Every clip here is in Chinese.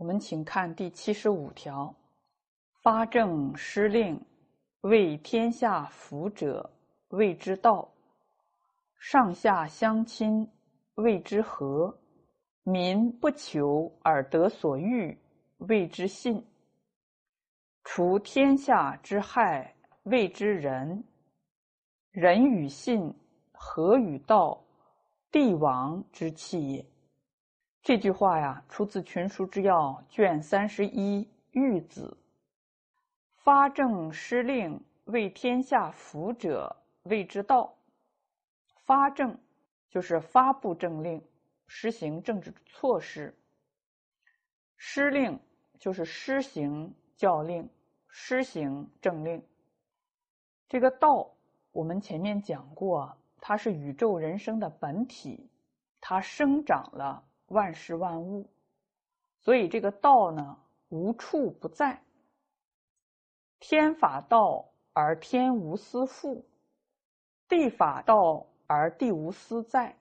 我们请看第七十五条：发政施令，为天下福者，谓之道；上下相亲，谓之和；民不求而得所欲，谓之信；除天下之害，谓之仁。仁与信，和与道，帝王之气也。这句话呀，出自《群书之要》卷三十一《玉子》。发政施令，为天下福者，谓之道。发政就是发布政令，实行政治措施；施令就是施行教令，施行政令。这个道。我们前面讲过，它是宇宙人生的本体，它生长了万事万物，所以这个道呢无处不在。天法道而天无私复，地法道而地无私在。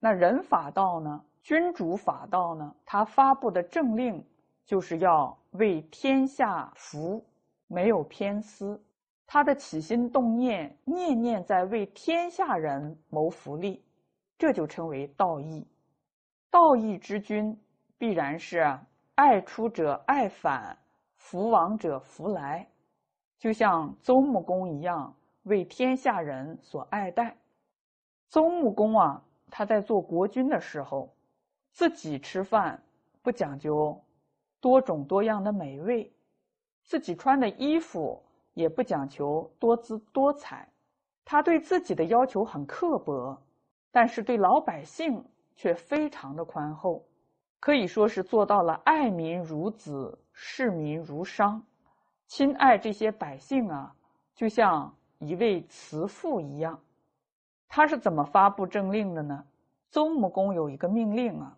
那人法道呢？君主法道呢？他发布的政令就是要为天下服，没有偏私。他的起心动念，念念在为天下人谋福利，这就称为道义。道义之君，必然是爱出者爱返，福往者福来，就像邹穆公一样，为天下人所爱戴。邹穆公啊，他在做国君的时候，自己吃饭不讲究多种多样的美味，自己穿的衣服。也不讲求多姿多彩，他对自己的要求很刻薄，但是对老百姓却非常的宽厚，可以说是做到了爱民如子，视民如商，亲爱这些百姓啊，就像一位慈父一样。他是怎么发布政令的呢？周穆公有一个命令啊，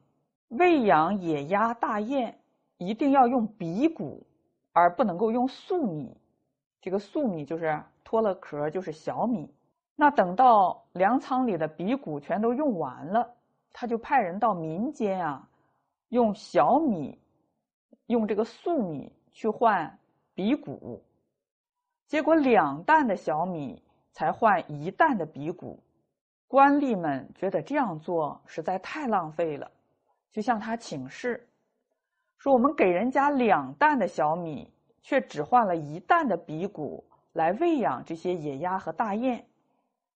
喂养野鸭大雁，一定要用鼻谷，而不能够用粟米。这个粟米就是脱了壳就是小米，那等到粮仓里的鼻谷全都用完了，他就派人到民间啊，用小米，用这个粟米去换鼻谷，结果两担的小米才换一担的鼻谷，官吏们觉得这样做实在太浪费了，就向他请示，说我们给人家两担的小米。却只换了一担的鼻骨来喂养这些野鸭和大雁，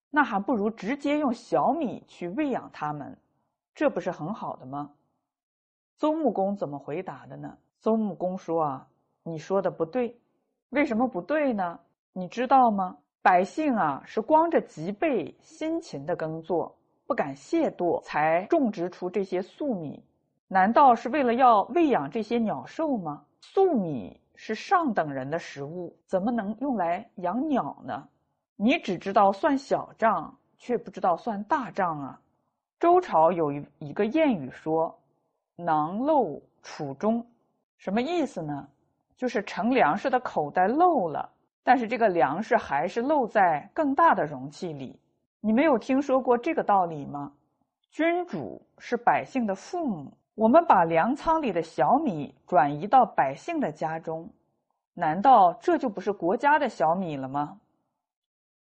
那还不如直接用小米去喂养它们，这不是很好的吗？邹穆公怎么回答的呢？邹穆公说：“啊，你说的不对，为什么不对呢？你知道吗？百姓啊是光着脊背辛勤的耕作，不敢懈惰，才种植出这些粟米，难道是为了要喂养这些鸟兽吗？粟米。”是上等人的食物，怎么能用来养鸟呢？你只知道算小账，却不知道算大账啊！周朝有一一个谚语说：“囊漏储中”，什么意思呢？就是盛粮食的口袋漏了，但是这个粮食还是漏在更大的容器里。你没有听说过这个道理吗？君主是百姓的父母。我们把粮仓里的小米转移到百姓的家中，难道这就不是国家的小米了吗？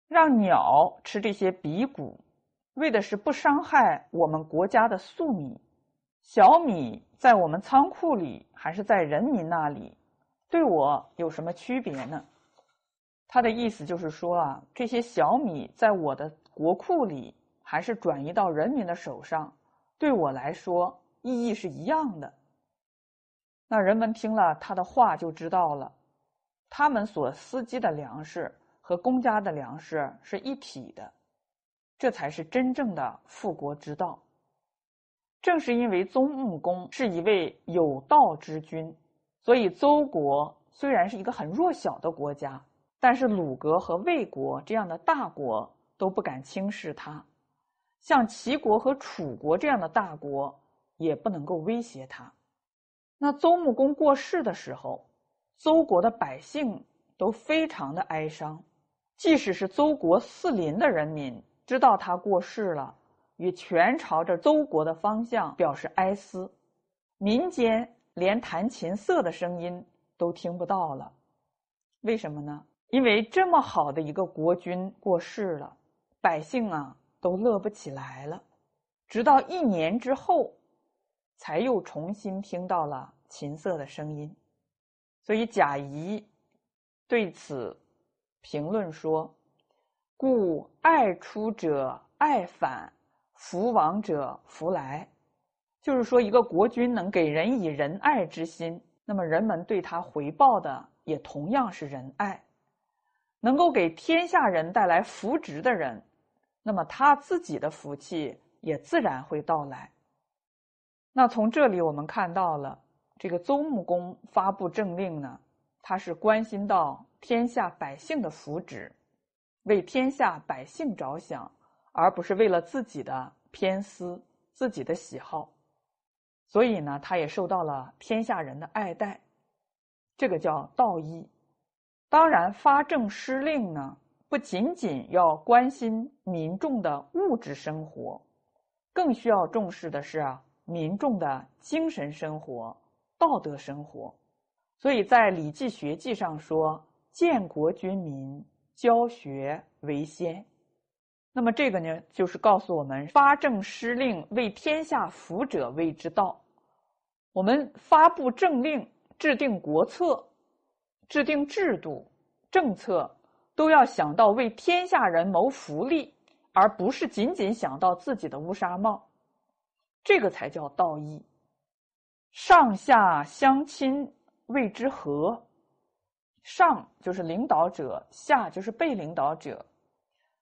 让鸟吃这些鼻谷，为的是不伤害我们国家的粟米。小米在我们仓库里还是在人民那里，对我有什么区别呢？他的意思就是说啊，这些小米在我的国库里还是转移到人民的手上，对我来说。意义是一样的。那人们听了他的话就知道了，他们所司机的粮食和公家的粮食是一体的，这才是真正的富国之道。正是因为邹穆公是一位有道之君，所以邹国虽然是一个很弱小的国家，但是鲁国和魏国这样的大国都不敢轻视他，像齐国和楚国这样的大国。也不能够威胁他。那邹穆公过世的时候，邹国的百姓都非常的哀伤，即使是邹国四邻的人民知道他过世了，也全朝着邹国的方向表示哀思。民间连弹琴瑟的声音都听不到了。为什么呢？因为这么好的一个国君过世了，百姓啊都乐不起来了。直到一年之后，才又重新听到了琴瑟的声音。所以贾谊对此评论说：“故爱出者爱返，福往者福来。”就是说，一个国君能给人以仁爱之心，那么人们对他回报的也同样是仁爱。能够给天下人带来福祉的人，那么他自己的福气也自然会到来。那从这里我们看到了，这个邹穆公发布政令呢，他是关心到天下百姓的福祉，为天下百姓着想，而不是为了自己的偏私、自己的喜好。所以呢，他也受到了天下人的爱戴，这个叫道义。当然，发政施令呢，不仅仅要关心民众的物质生活，更需要重视的是民众的精神生活、道德生活。所以在《礼记学记》上说：“建国君民，教学为先。”那么这个呢，就是告诉我们发政施令为天下福者谓之道。我们发布政令、制定国策、制定制度、政策，都要想到为天下人谋福利，而不是仅仅想到自己的乌纱帽。这个才叫道义。上下相亲谓之和。上就是领导者，下就是被领导者。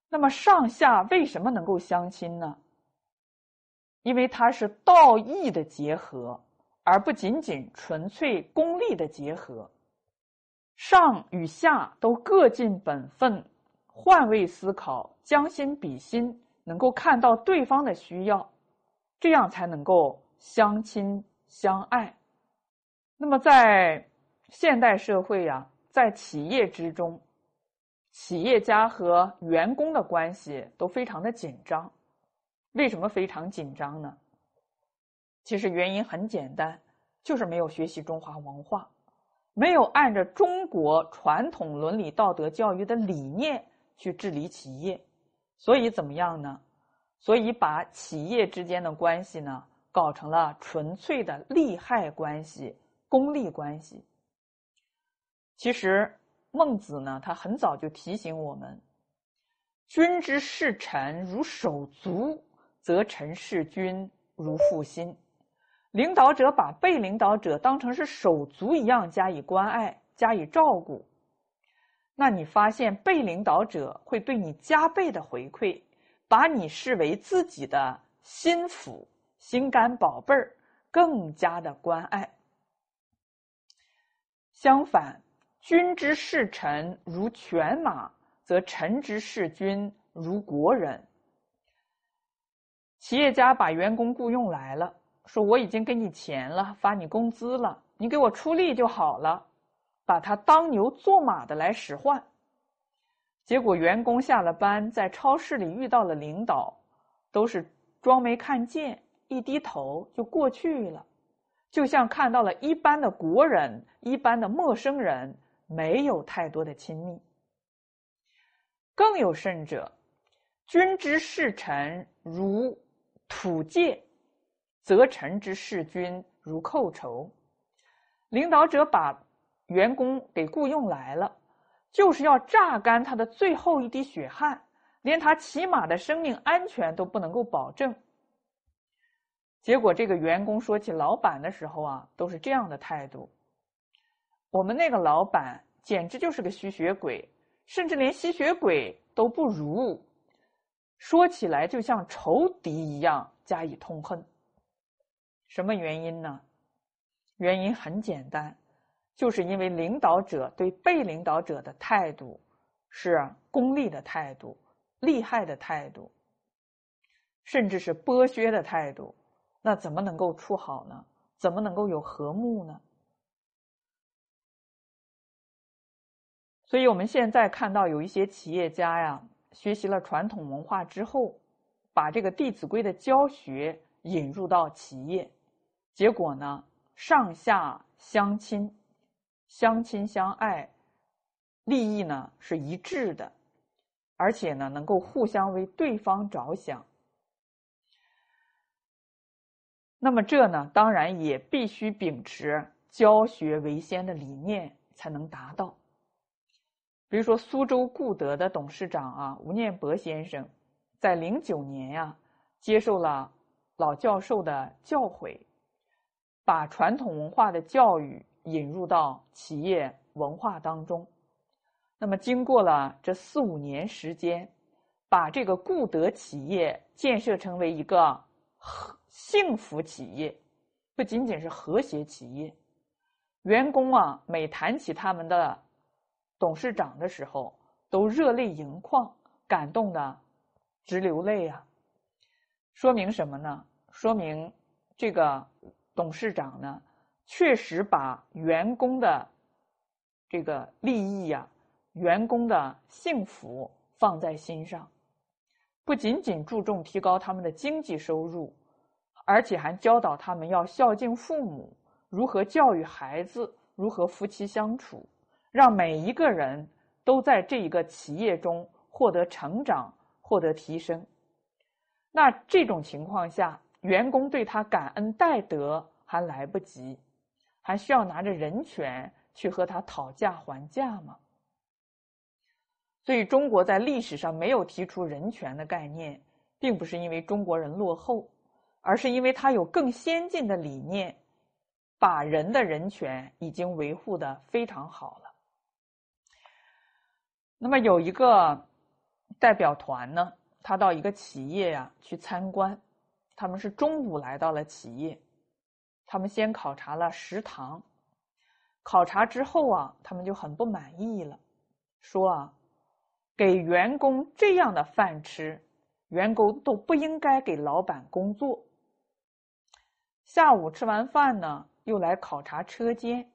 那么上下为什么能够相亲呢？因为它是道义的结合，而不仅仅纯粹功利的结合。上与下都各尽本分，换位思考，将心比心，能够看到对方的需要，这样才能够相亲相爱。那么在现代社会呀，在企业之中。企业家和员工的关系都非常的紧张，为什么非常紧张呢？其实原因很简单，就是没有学习中华文化，没有按照中国传统伦理道德教育的理念去治理企业，所以怎么样呢？所以把企业之间的关系呢，搞成了纯粹的利害关系、功利关系。其实。孟子呢，他很早就提醒我们：“君之视臣如手足，则臣视君如父心。”领导者把被领导者当成是手足一样加以关爱、加以照顾，那你发现被领导者会对你加倍的回馈，把你视为自己的心腹、心肝宝贝儿，更加的关爱。相反。君之视臣如犬马，则臣之视君如国人。企业家把员工雇佣来了，说我已经给你钱了，发你工资了，你给我出力就好了，把他当牛做马的来使唤。结果员工下了班，在超市里遇到了领导，都是装没看见，一低头就过去了，就像看到了一般的国人，一般的陌生人。没有太多的亲密，更有甚者，君之视臣如土芥，则臣之视君如寇仇。领导者把员工给雇佣来了，就是要榨干他的最后一滴血汗，连他起码的生命安全都不能够保证。结果，这个员工说起老板的时候啊，都是这样的态度。我们那个老板简直就是个吸血鬼，甚至连吸血鬼都不如，说起来就像仇敌一样加以痛恨。什么原因呢？原因很简单，就是因为领导者对被领导者的态度是功利的态度、利害的态度，甚至是剥削的态度，那怎么能够处好呢？怎么能够有和睦呢？所以，我们现在看到有一些企业家呀，学习了传统文化之后，把这个《弟子规》的教学引入到企业，结果呢，上下相亲，相亲相爱，利益呢是一致的，而且呢能够互相为对方着想。那么这呢，当然也必须秉持教学为先的理念才能达到。比如说，苏州固德的董事长啊，吴念博先生，在零九年呀，接受了老教授的教诲，把传统文化的教育引入到企业文化当中。那么，经过了这四五年时间，把这个固德企业建设成为一个和。幸福企业不仅仅是和谐企业，员工啊，每谈起他们的董事长的时候，都热泪盈眶，感动的直流泪啊。说明什么呢？说明这个董事长呢，确实把员工的这个利益呀、员工的幸福放在心上，不仅仅注重提高他们的经济收入。而且还教导他们要孝敬父母，如何教育孩子，如何夫妻相处，让每一个人都在这一个企业中获得成长、获得提升。那这种情况下，员工对他感恩戴德还来不及，还需要拿着人权去和他讨价还价吗？所以，中国在历史上没有提出人权的概念，并不是因为中国人落后。而是因为他有更先进的理念，把人的人权已经维护的非常好了。那么有一个代表团呢，他到一个企业呀去参观，他们是中午来到了企业，他们先考察了食堂，考察之后啊，他们就很不满意了，说啊，给员工这样的饭吃，员工都不应该给老板工作。下午吃完饭呢，又来考察车间。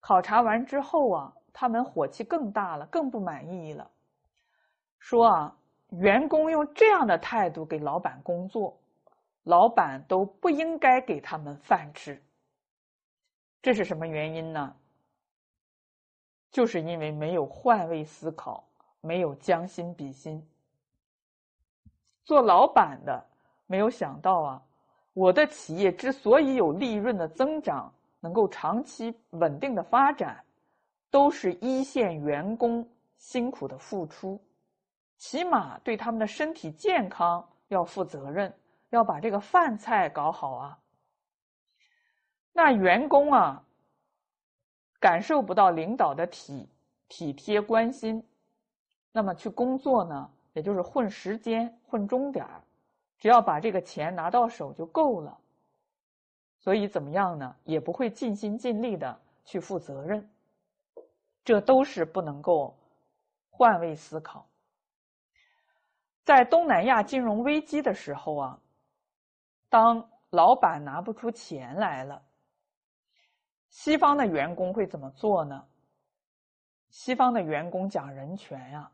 考察完之后啊，他们火气更大了，更不满意了，说啊，员工用这样的态度给老板工作，老板都不应该给他们饭吃。这是什么原因呢？就是因为没有换位思考，没有将心比心。做老板的没有想到啊。我的企业之所以有利润的增长，能够长期稳定的发展，都是一线员工辛苦的付出，起码对他们的身体健康要负责任，要把这个饭菜搞好啊。那员工啊，感受不到领导的体体贴关心，那么去工作呢，也就是混时间、混钟点儿。只要把这个钱拿到手就够了，所以怎么样呢？也不会尽心尽力的去负责任，这都是不能够换位思考。在东南亚金融危机的时候啊，当老板拿不出钱来了，西方的员工会怎么做呢？西方的员工讲人权呀，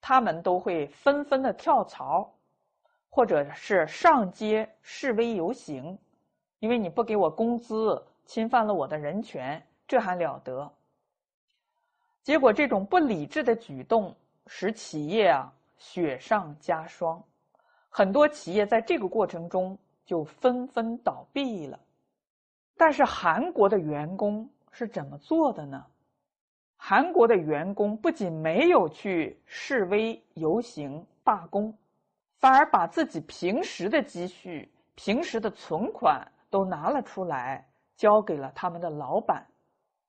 他们都会纷纷的跳槽。或者是上街示威游行，因为你不给我工资，侵犯了我的人权，这还了得？结果这种不理智的举动使企业啊雪上加霜，很多企业在这个过程中就纷纷倒闭了。但是韩国的员工是怎么做的呢？韩国的员工不仅没有去示威游行罢工。反而把自己平时的积蓄、平时的存款都拿了出来，交给了他们的老板，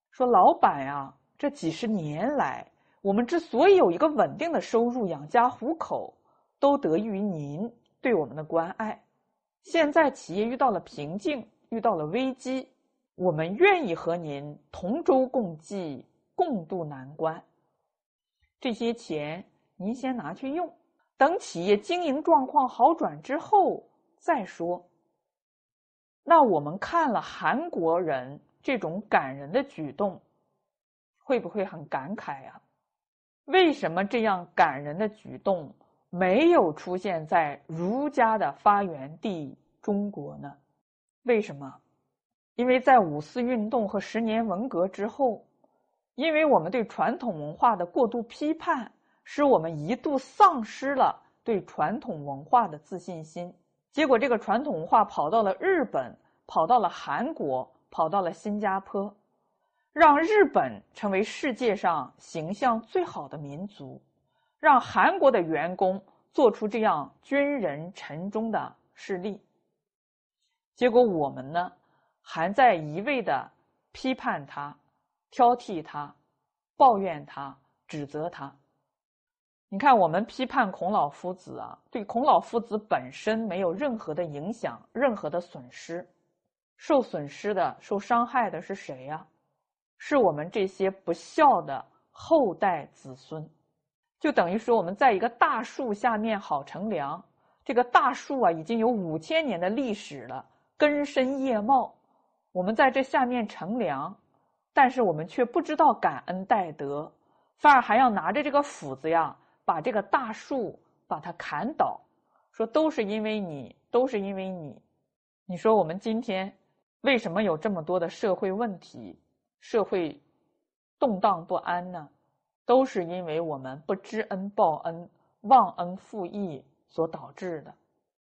说：“老板呀，这几十年来，我们之所以有一个稳定的收入养家糊口，都得益于您对我们的关爱。现在企业遇到了瓶颈，遇到了危机，我们愿意和您同舟共济，共度难关。这些钱您先拿去用。”等企业经营状况好转之后再说。那我们看了韩国人这种感人的举动，会不会很感慨呀？为什么这样感人的举动没有出现在儒家的发源地中国呢？为什么？因为在五四运动和十年文革之后，因为我们对传统文化的过度批判，使我们一度丧失了对传统文化的自信心。结果，这个传统文化跑到了日本，跑到了韩国，跑到了新加坡，让日本成为世界上形象最好的民族，让韩国的员工做出这样军人沉忠的事例。结果，我们呢？还在一味的批判他、挑剔他、抱怨他、指责他。你看，我们批判孔老夫子啊，对孔老夫子本身没有任何的影响、任何的损失。受损失的、受伤害的是谁呀？是我们这些不孝的后代子孙。就等于说，我们在一个大树下面好乘凉。这个大树啊，已经有五千年的历史了，根深叶茂。我们在这下面乘凉，但是我们却不知道感恩戴德，反而还要拿着这个斧子呀，把这个大树把它砍倒，说都是因为你，都是因为你。你说我们今天为什么有这么多的社会问题，社会动荡不安呢？都是因为我们不知恩报恩、忘恩负义所导致的。